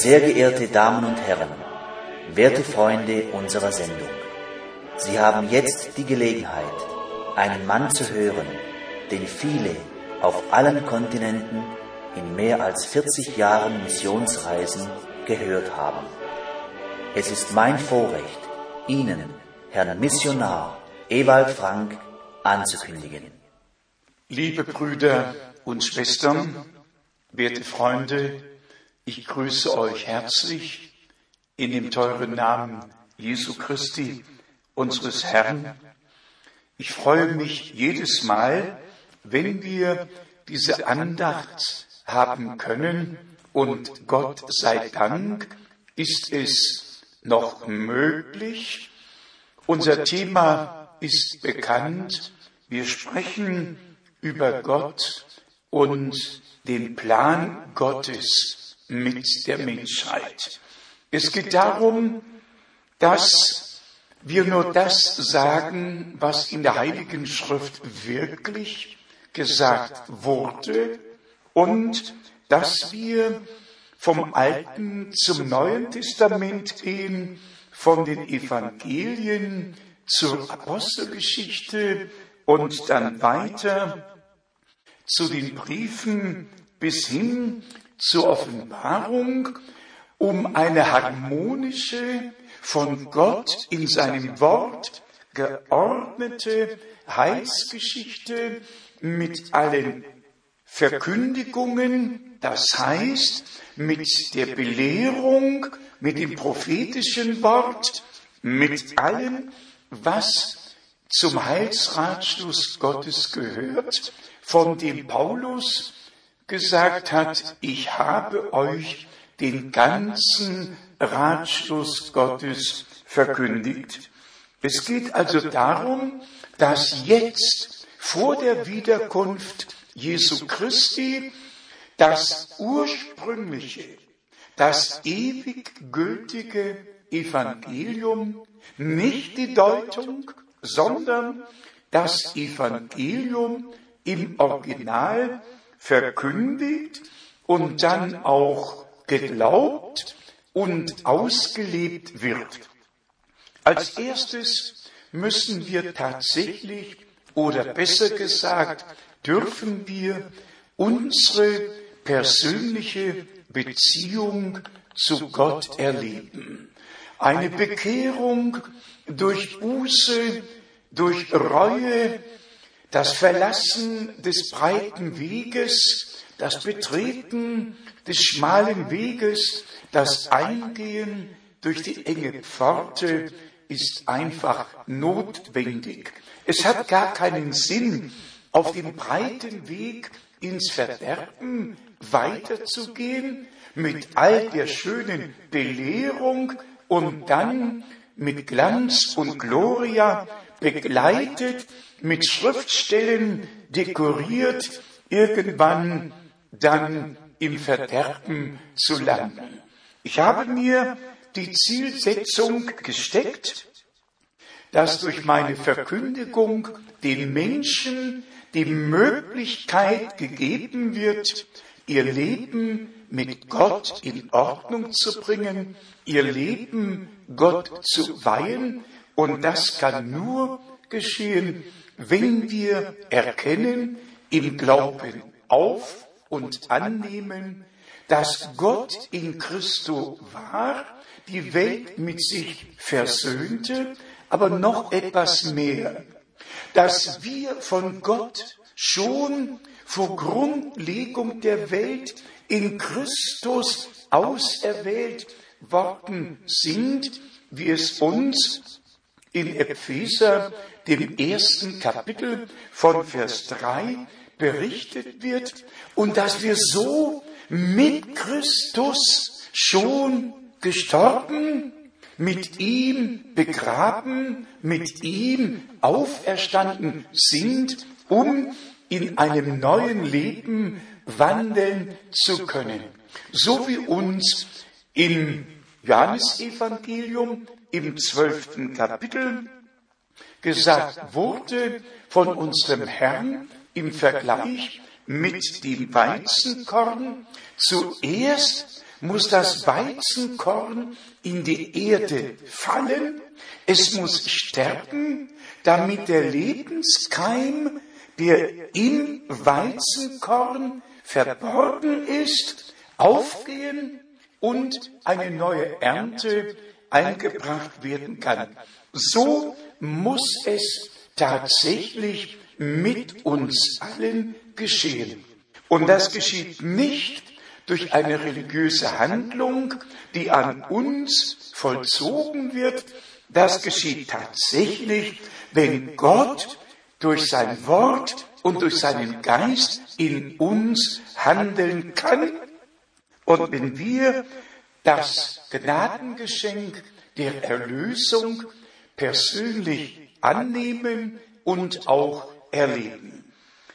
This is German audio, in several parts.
Sehr geehrte Damen und Herren, werte Freunde unserer Sendung, Sie haben jetzt die Gelegenheit, einen Mann zu hören, den viele auf allen Kontinenten in mehr als 40 Jahren Missionsreisen gehört haben. Es ist mein Vorrecht, Ihnen, Herrn Missionar Ewald Frank, anzukündigen. Liebe Brüder und Schwestern, werte Freunde, ich grüße euch herzlich in dem teuren Namen Jesu Christi, unseres Herrn. Ich freue mich jedes Mal, wenn wir diese Andacht haben können und Gott sei Dank ist es noch möglich. Unser Thema ist bekannt. Wir sprechen über Gott und den Plan Gottes mit der Menschheit. Es geht darum, dass wir nur das sagen, was in der Heiligen Schrift wirklich gesagt wurde und dass wir vom Alten zum Neuen Testament gehen, von den Evangelien zur Apostelgeschichte und dann weiter zu den Briefen bis hin zur Offenbarung, um eine harmonische, von Gott in seinem Wort geordnete Heilsgeschichte mit allen Verkündigungen, das heißt mit der Belehrung, mit dem prophetischen Wort, mit allem, was zum Heilsratschluss Gottes gehört, von dem Paulus gesagt hat, ich habe euch den ganzen Ratschluss Gottes verkündigt. Es geht also darum, dass jetzt vor der Wiederkunft Jesu Christi das ursprüngliche, das ewig gültige Evangelium, nicht die Deutung, sondern das Evangelium im Original verkündigt und dann auch geglaubt und ausgelebt wird. Als erstes müssen wir tatsächlich, oder besser gesagt, dürfen wir unsere persönliche Beziehung zu Gott erleben. Eine Bekehrung durch Buße, durch Reue, das Verlassen des breiten Weges, das Betreten des schmalen Weges, das Eingehen durch die enge Pforte ist einfach notwendig. Es hat gar keinen Sinn, auf dem breiten Weg ins Verderben weiterzugehen mit all der schönen Belehrung und dann mit Glanz und Gloria begleitet, mit Schriftstellen dekoriert, irgendwann dann im Verderben zu landen. Ich habe mir die Zielsetzung gesteckt, dass durch meine Verkündigung den Menschen die Möglichkeit gegeben wird, ihr Leben mit Gott in Ordnung zu bringen, ihr Leben Gott zu weihen. Und das kann nur geschehen, wenn wir erkennen, im Glauben auf und annehmen, dass Gott in Christo war, die Welt mit sich versöhnte, aber noch etwas mehr, dass wir von Gott schon vor Grundlegung der Welt in Christus auserwählt worden sind, wie es uns in Epheser, dem ersten Kapitel von Vers 3 berichtet wird und dass wir so mit Christus schon gestorben mit ihm begraben, mit ihm auferstanden sind, um in einem neuen Leben wandeln zu können. So wie uns im Johannesevangelium im zwölften Kapitel gesagt wurde von unserem Herrn im Vergleich mit dem Weizenkorn, zuerst muss das Weizenkorn in die Erde fallen, es muss sterben, damit der Lebenskeim, der im Weizenkorn verborgen ist, aufgehen und eine neue Ernte eingebracht werden kann. So muss es tatsächlich mit uns allen geschehen. Und das geschieht nicht durch eine religiöse Handlung, die an uns vollzogen wird. Das geschieht tatsächlich, wenn Gott durch sein Wort und durch seinen Geist in uns handeln kann und wenn wir das Gnadengeschenk der Erlösung persönlich annehmen und auch erleben.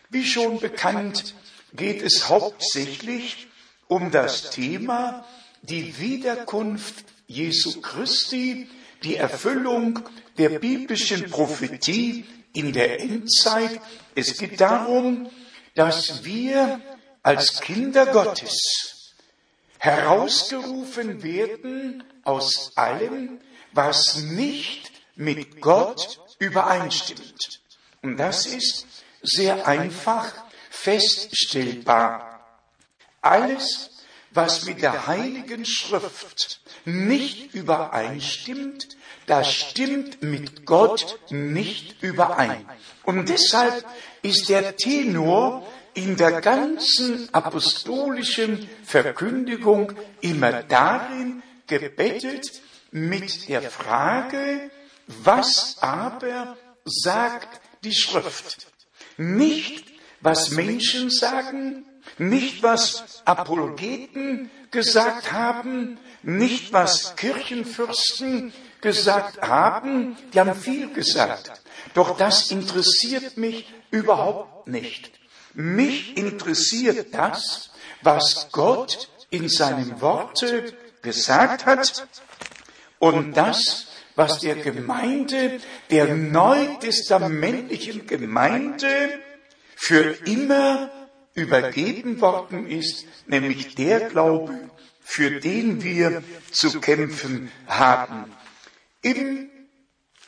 Wie schon bekannt, geht es hauptsächlich um das Thema die Wiederkunft Jesu Christi, die Erfüllung der biblischen Prophetie in der Endzeit. Es geht darum, dass wir als Kinder Gottes herausgerufen werden aus allem, was nicht mit Gott übereinstimmt. Und das ist sehr einfach feststellbar. Alles, was mit der Heiligen Schrift nicht übereinstimmt, das stimmt mit Gott nicht überein. Und deshalb ist der Tenor in der ganzen apostolischen Verkündigung immer darin gebettet mit der Frage, was aber sagt die Schrift? Nicht, was Menschen sagen, nicht, was Apologeten gesagt haben, nicht, was Kirchenfürsten gesagt haben, die haben viel gesagt. Doch das interessiert mich überhaupt nicht. Mich interessiert das, was Gott in seinem Worte gesagt hat und das, was der Gemeinde, der neutestamentlichen Gemeinde für immer übergeben worden ist, nämlich der Glaube, für den wir zu kämpfen haben. Im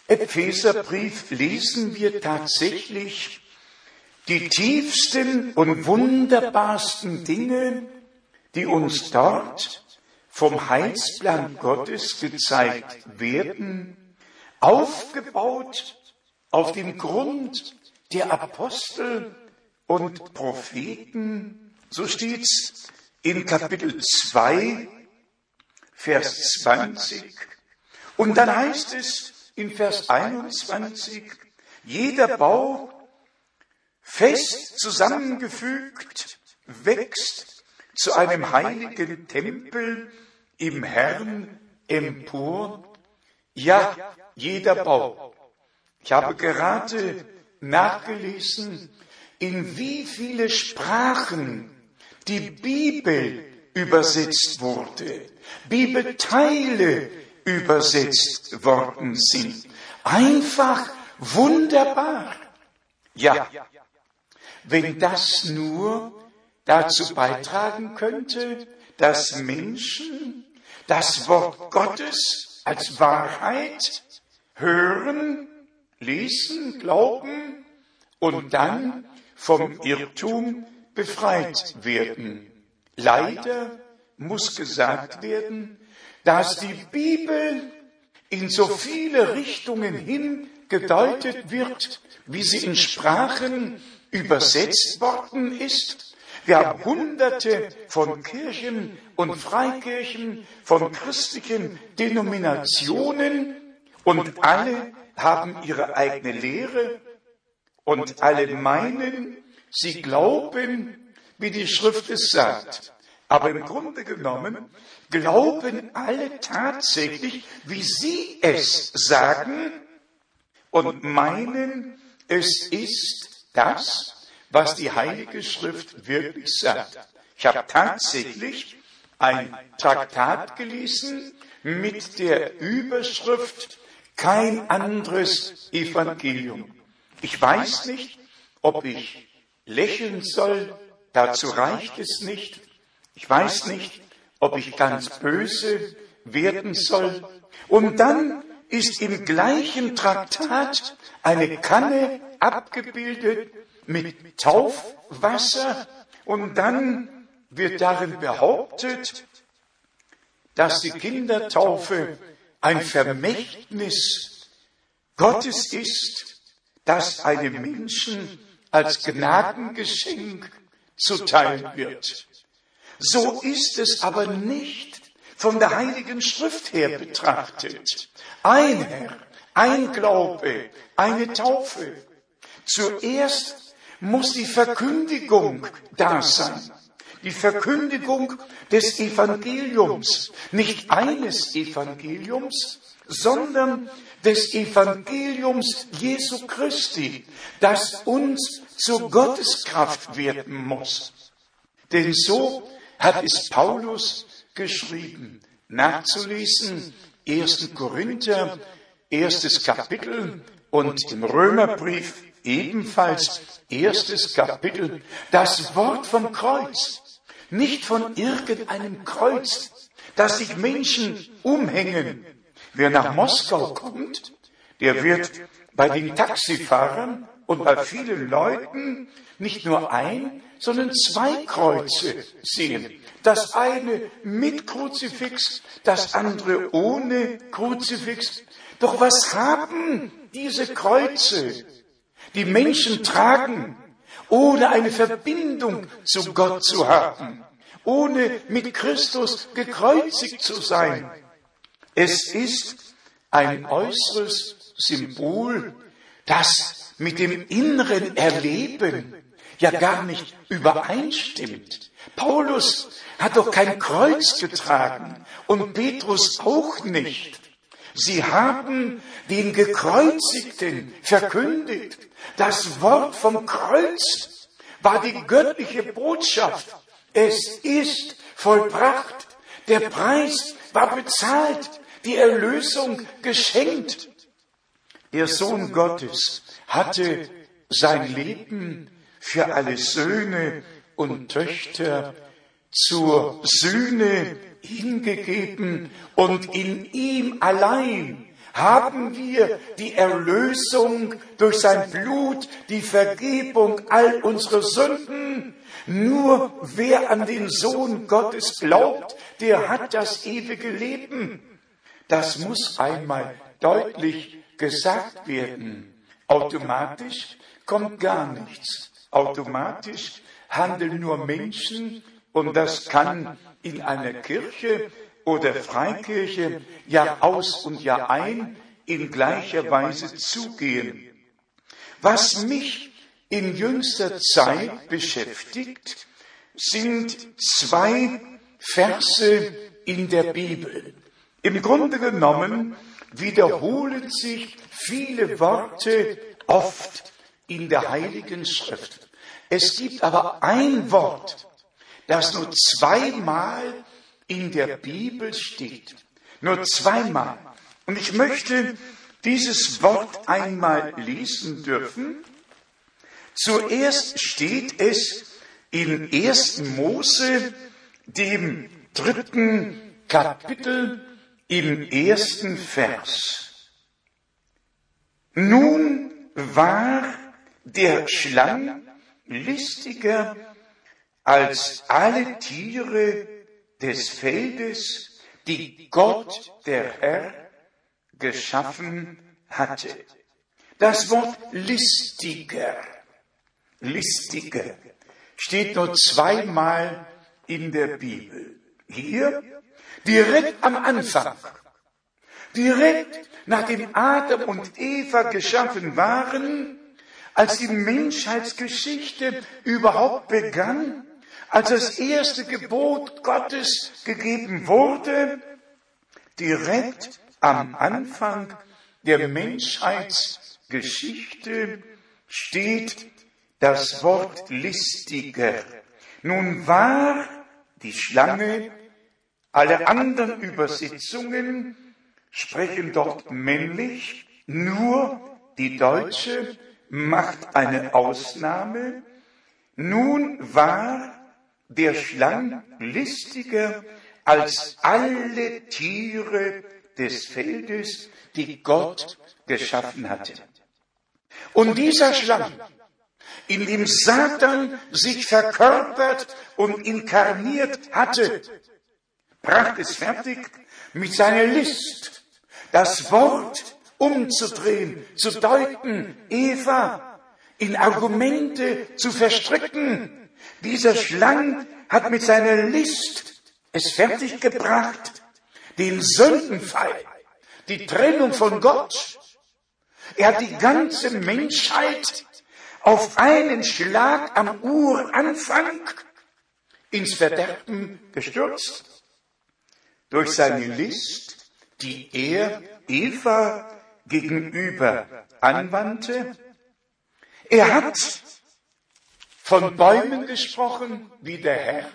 Epheserbrief lesen wir tatsächlich die tiefsten und wunderbarsten Dinge, die uns dort vom Heilsplan Gottes gezeigt werden, aufgebaut auf dem Grund der Apostel und Propheten. So steht's in Kapitel 2, Vers 20. Und dann heißt es in Vers 21, jeder Bau fest zusammengefügt wächst zu einem heiligen Tempel im Herrn empor? Ja, jeder Bau. Ich habe gerade nachgelesen, in wie viele Sprachen die Bibel übersetzt wurde, Bibelteile übersetzt worden sind. Einfach wunderbar. Ja, wenn das nur dazu beitragen könnte, dass Menschen das Wort Gottes als Wahrheit hören, lesen, glauben und dann vom Irrtum befreit werden. Leider muss gesagt werden, dass die Bibel in so viele Richtungen hin gedeutet wird, wie sie in Sprachen übersetzt worden ist wir haben hunderte von Kirchen und Freikirchen, von christlichen Denominationen und alle haben ihre eigene Lehre und alle meinen, sie glauben, wie die Schrift es sagt. Aber im Grunde genommen glauben alle tatsächlich, wie sie es sagen und meinen, es ist das, was die Heilige Schrift wirklich sagt. Ich habe tatsächlich ein Traktat gelesen mit der Überschrift Kein anderes Evangelium. Ich weiß nicht, ob ich lächeln soll, dazu reicht es nicht. Ich weiß nicht, ob ich ganz böse werden soll. Und dann ist im gleichen Traktat eine Kanne abgebildet mit Taufwasser und dann wird darin behauptet, dass die Kindertaufe ein Vermächtnis Gottes ist, das einem Menschen als Gnadengeschenk zuteil wird. So ist es aber nicht von der Heiligen Schrift her betrachtet. Ein Herr, ein Glaube, eine Taufe. Zuerst muss die Verkündigung da sein. Die Verkündigung des Evangeliums. Nicht eines Evangeliums, sondern des Evangeliums Jesu Christi, das uns zur Gotteskraft werden muss. Denn so hat es Paulus geschrieben, nachzulesen, 1. Korinther, erstes Kapitel und im Römerbrief ebenfalls erstes Kapitel, das Wort vom Kreuz, nicht von irgendeinem Kreuz, das sich Menschen umhängen. Wer nach Moskau kommt, der wird bei den Taxifahrern und bei vielen Leuten nicht nur ein, sondern zwei Kreuze sehen. Das eine mit Kruzifix, das andere ohne Kruzifix. Doch was haben diese Kreuze, die Menschen tragen, ohne eine Verbindung zu Gott zu haben, ohne mit Christus gekreuzigt zu sein? Es ist ein äußeres Symbol, das mit dem inneren Erleben ja gar nicht übereinstimmt. Paulus hat doch kein Kreuz getragen und Petrus auch nicht. Sie haben den Gekreuzigten verkündigt. Das Wort vom Kreuz war die göttliche Botschaft. Es ist vollbracht. Der Preis war bezahlt. Die Erlösung geschenkt. Der Sohn Gottes hatte sein Leben für alle Söhne und Töchter zur Sühne hingegeben und in ihm allein haben wir die Erlösung durch sein Blut, die Vergebung all unserer Sünden. Nur wer an den Sohn Gottes glaubt, der hat das ewige Leben. Das muss einmal deutlich gesagt werden. Automatisch kommt gar nichts automatisch handeln nur Menschen und das kann in einer Kirche oder Freikirche Jahr aus und Jahr ein in gleicher Weise zugehen. Was mich in jüngster Zeit beschäftigt, sind zwei Verse in der Bibel. Im Grunde genommen wiederholen sich viele Worte oft in der Heiligen Schrift. Es gibt aber ein Wort, das nur zweimal in der Bibel steht. Nur zweimal. Und ich möchte dieses Wort einmal lesen dürfen. Zuerst steht es in 1. Mose, dem dritten Kapitel, im ersten Vers. Nun war der Schlang listiger als alle Tiere des Feldes, die Gott, der Herr, geschaffen hatte. Das Wort listiger, listiger, steht nur zweimal in der Bibel. Hier direkt am Anfang, direkt nachdem Adam und Eva geschaffen waren, als die Menschheitsgeschichte überhaupt begann, als das erste Gebot Gottes gegeben wurde, direkt am Anfang der Menschheitsgeschichte steht das Wort listiger. Nun war die Schlange, alle anderen Übersetzungen sprechen dort männlich, nur die deutsche macht eine Ausnahme. Nun war der Schlang listiger als alle Tiere des Feldes, die Gott geschaffen hatte. Und dieser Schlamm, in dem Satan sich verkörpert und inkarniert hatte, brachte es fertig, mit seiner List das Wort umzudrehen, zu deuten, Eva in Argumente zu verstricken. Dieser Schlang hat mit seiner List es fertiggebracht, den Sündenfall, die Trennung von Gott. Er hat die ganze Menschheit auf einen Schlag am Uranfang ins Verderben gestürzt. Durch seine List, die er Eva gegenüber anwandte. Er hat von Bäumen gesprochen, wie der Herr,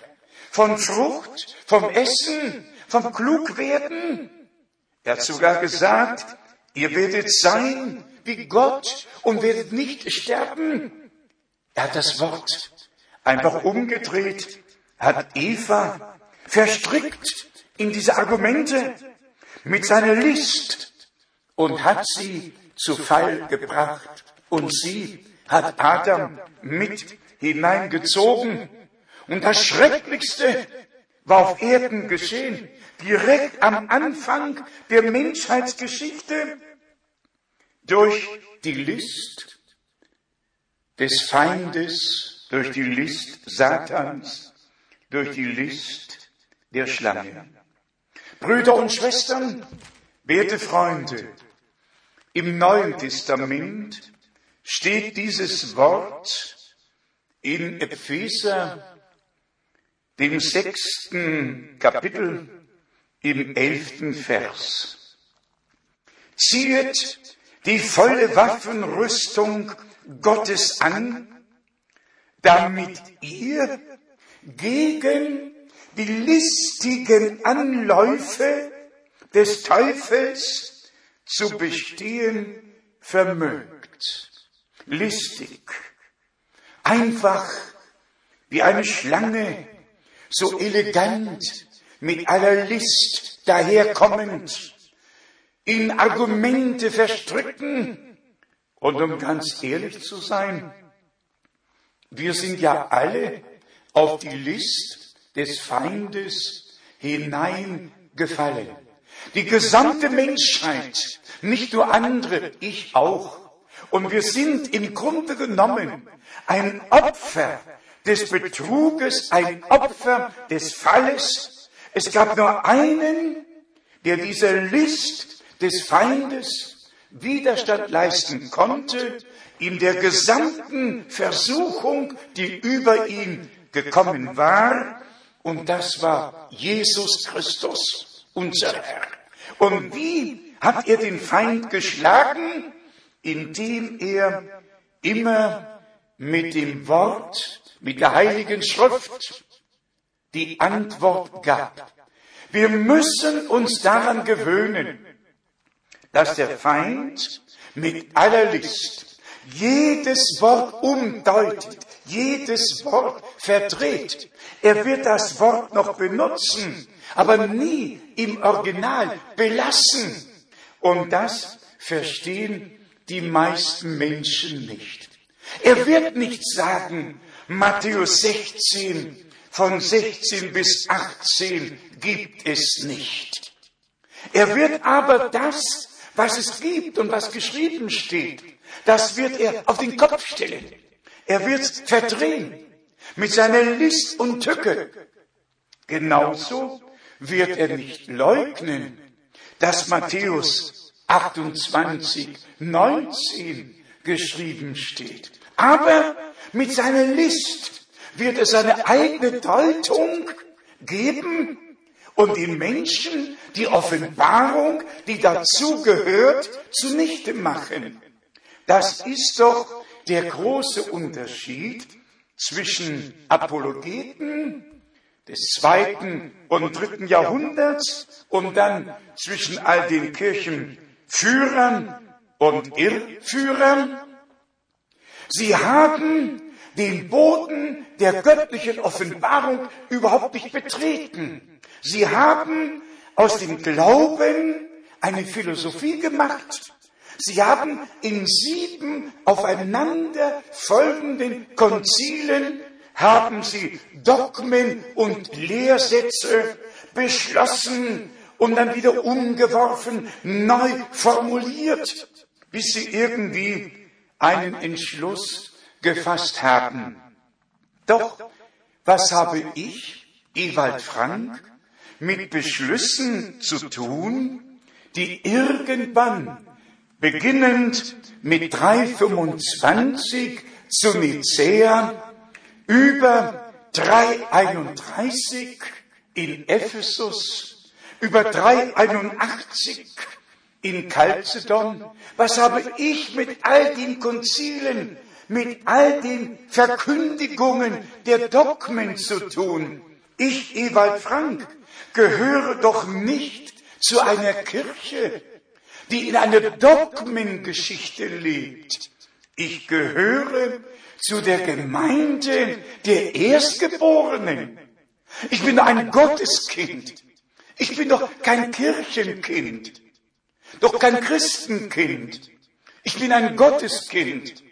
von Frucht, vom Essen, vom Klugwerden. Er hat sogar gesagt, ihr werdet sein wie Gott und werdet nicht sterben. Er hat das Wort einfach umgedreht, hat Eva verstrickt in diese Argumente mit seiner List und hat sie zu Fall gebracht. Und sie hat Adam mit hineingezogen. Und das Schrecklichste war auf Erden geschehen, direkt am Anfang der Menschheitsgeschichte, durch die List des Feindes, durch die List Satans, durch die List der Schlange. Brüder und Schwestern, werte Freunde, im Neuen Testament steht dieses Wort in Epheser, dem sechsten Kapitel, im elften Vers. Ziehet die volle Waffenrüstung Gottes an, damit ihr gegen die listigen Anläufe des Teufels zu bestehen vermögt. Listig, einfach wie eine Schlange, so elegant, mit aller List daherkommend, in Argumente verstricken. Und um ganz ehrlich zu sein, wir sind ja alle auf die List des Feindes hineingefallen. Die gesamte Menschheit, nicht nur andere, ich auch. Und wir sind im Grunde genommen ein Opfer des Betruges, ein Opfer des Falles. Es gab nur einen, der dieser List des Feindes Widerstand leisten konnte in der gesamten Versuchung, die über ihn gekommen war. Und das war Jesus Christus, unser Herr. Und wie hat er den Feind geschlagen? Indem er immer mit dem Wort, mit der Heiligen Schrift die Antwort gab. Wir müssen uns daran gewöhnen, dass der Feind mit aller List jedes Wort umdeutet, jedes Wort verdreht. Er wird das Wort noch benutzen, aber nie im Original belassen. Und das verstehen die meisten Menschen nicht. Er wird nicht sagen, Matthäus 16, von 16 bis 18 gibt es nicht. Er wird aber das, was es gibt und was geschrieben steht, das wird er auf den Kopf stellen. Er wird verdrehen mit seiner List und Tücke. Genauso wird er nicht leugnen, dass Matthäus 28, 19 geschrieben steht. Aber mit seiner List wird er seine eigene Deutung geben und den Menschen die Offenbarung, die dazu gehört, zunichte machen. Das ist doch der große Unterschied zwischen Apologeten des zweiten und dritten Jahrhunderts und dann zwischen all den Kirchenführern und Irrführern. Sie haben den Boden der göttlichen Offenbarung überhaupt nicht betreten. Sie haben aus dem Glauben eine Philosophie gemacht. Sie haben in sieben aufeinander folgenden Konzilen haben sie Dogmen und Lehrsätze beschlossen und dann wieder umgeworfen, neu formuliert, bis sie irgendwie einen Entschluss gefasst haben. Doch was habe ich, Ewald Frank, mit Beschlüssen zu tun, die irgendwann, beginnend mit 325 zu Nicea, über 331 in Ephesus, über 381 in Chalcedon. Was habe ich mit all den Konzilen, mit all den Verkündigungen der Dogmen zu tun? Ich, Ewald Frank, gehöre doch nicht zu einer Kirche, die in einer Dogmengeschichte lebt. Ich gehöre zu der Gemeinde der Erstgeborenen. Ich bin ein Gotteskind. Ich bin doch kein Kirchenkind, doch kein Christenkind. Ich bin ein Gotteskind.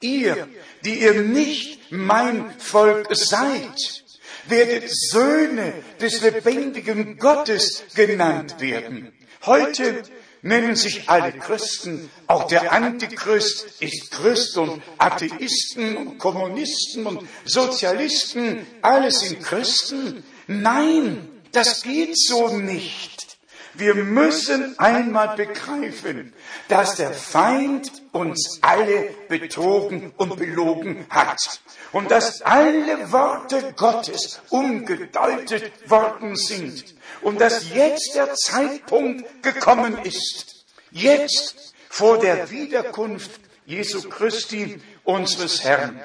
Ihr, die ihr nicht mein Volk seid, werdet Söhne des lebendigen Gottes genannt werden. Heute nennen sich alle Christen, auch der Antichrist ist Christ und Atheisten und Kommunisten und Sozialisten, alle sind Christen. Nein, das geht so nicht. Wir müssen einmal begreifen, dass der Feind uns alle betrogen und belogen hat und dass alle Worte Gottes umgedeutet worden sind und dass jetzt der Zeitpunkt gekommen ist, jetzt vor der Wiederkunft Jesu Christi, unseres Herrn,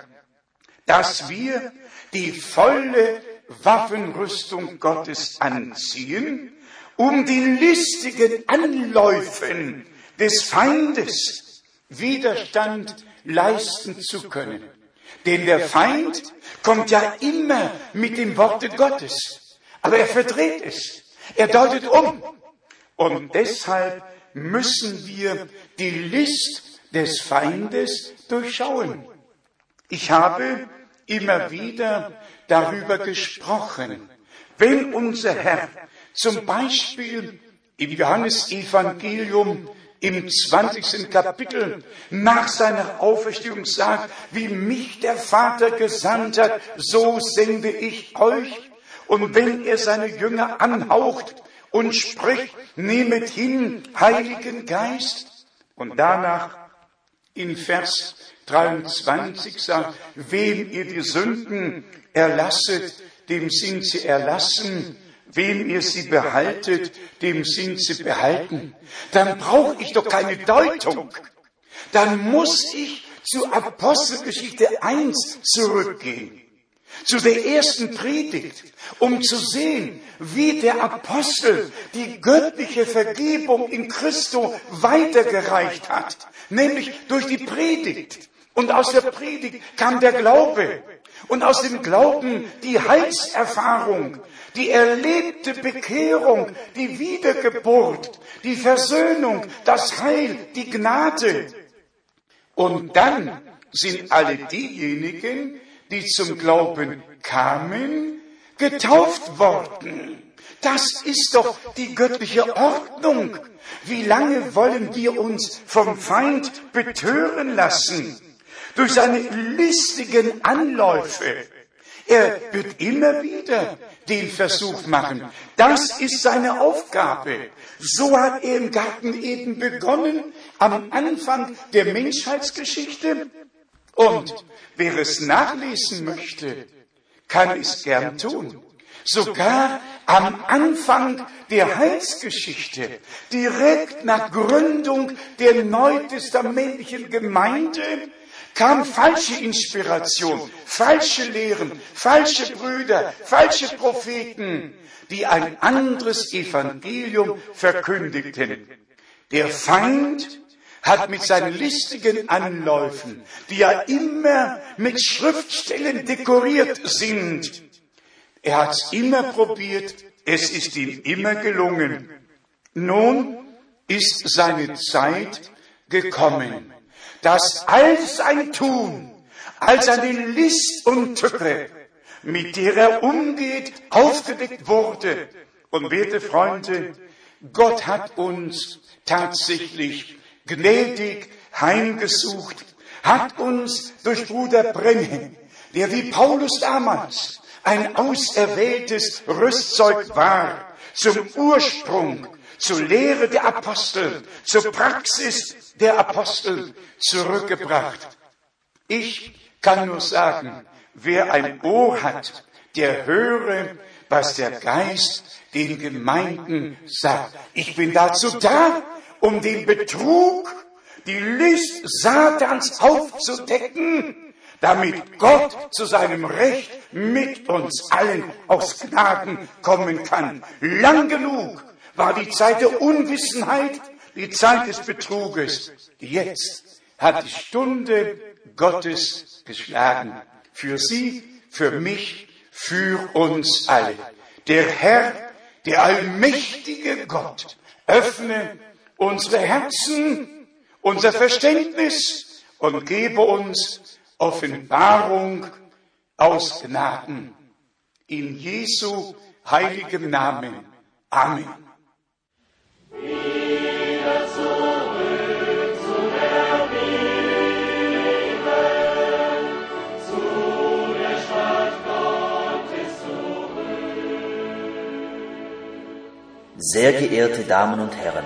dass wir die volle Waffenrüstung Gottes anziehen, um den listigen Anläufen des Feindes Widerstand leisten zu können. Denn der Feind kommt ja immer mit dem Worte Gottes, aber er verdreht es, er deutet um. Und deshalb müssen wir die List des Feindes durchschauen. Ich habe immer wieder darüber gesprochen, wenn unser Herr zum Beispiel im Johannesevangelium im 20. Kapitel nach seiner Auferstehung sagt, wie mich der Vater gesandt hat, so sende ich euch. Und wenn er seine Jünger anhaucht und spricht, nehmet hin, Heiligen Geist. Und danach in Vers 23 sagt, wem ihr die Sünden erlasset, dem sind sie erlassen Wem ihr sie behaltet, dem sind sie behalten. Dann brauche ich doch keine Deutung. Dann muss ich zu Apostelgeschichte 1 zurückgehen. Zu der ersten Predigt, um zu sehen, wie der Apostel die göttliche Vergebung in Christo weitergereicht hat, nämlich durch die Predigt. Und aus der Predigt kam der Glaube. Und aus dem Glauben die Heilserfahrung die erlebte Bekehrung, die Wiedergeburt, die Versöhnung, das Heil, die Gnade. Und dann sind alle diejenigen, die zum Glauben kamen, getauft worden. Das ist doch die göttliche Ordnung. Wie lange wollen wir uns vom Feind betören lassen? Durch seine listigen Anläufe. Er wird immer wieder den Versuch machen. Das ist seine Aufgabe. So hat er im Garten Eden begonnen, am Anfang der Menschheitsgeschichte. Und wer es nachlesen möchte, kann es gern tun. Sogar am Anfang der Heilsgeschichte, direkt nach Gründung der neutestamentlichen Gemeinde, kam falsche Inspiration, falsche Lehren, falsche Brüder, falsche Propheten, die ein anderes Evangelium verkündigten. Der Feind hat mit seinen listigen Anläufen, die ja immer mit Schriftstellen dekoriert sind, er hat es immer probiert, es ist ihm immer gelungen. Nun ist seine Zeit gekommen, dass all sein Tun, all seine List und Tücke, mit der er umgeht, aufgedeckt wurde. Und werte Freunde, Gott hat uns tatsächlich gnädig heimgesucht, hat uns durch Bruder Brennan, der wie Paulus damals ein auserwähltes Rüstzeug war, zum Ursprung, zur Lehre der Apostel, zur Praxis der Apostel zurückgebracht. Ich kann nur sagen, wer ein Ohr hat, der höre, was der Geist den Gemeinden sagt. Ich bin dazu da, um den Betrug, die List Satans aufzudecken, damit Gott zu seinem Recht mit uns allen aus Gnaden kommen kann. Lang genug war die Zeit der Unwissenheit, die Zeit des Betruges. Jetzt hat die Stunde Gottes geschlagen. Für Sie, für mich, für uns alle. Der Herr, der allmächtige Gott, öffne unsere Herzen, unser Verständnis und gebe uns Offenbarung aus Gnaden. In Jesu heiligem Namen. Amen. Sehr geehrte Damen und Herren,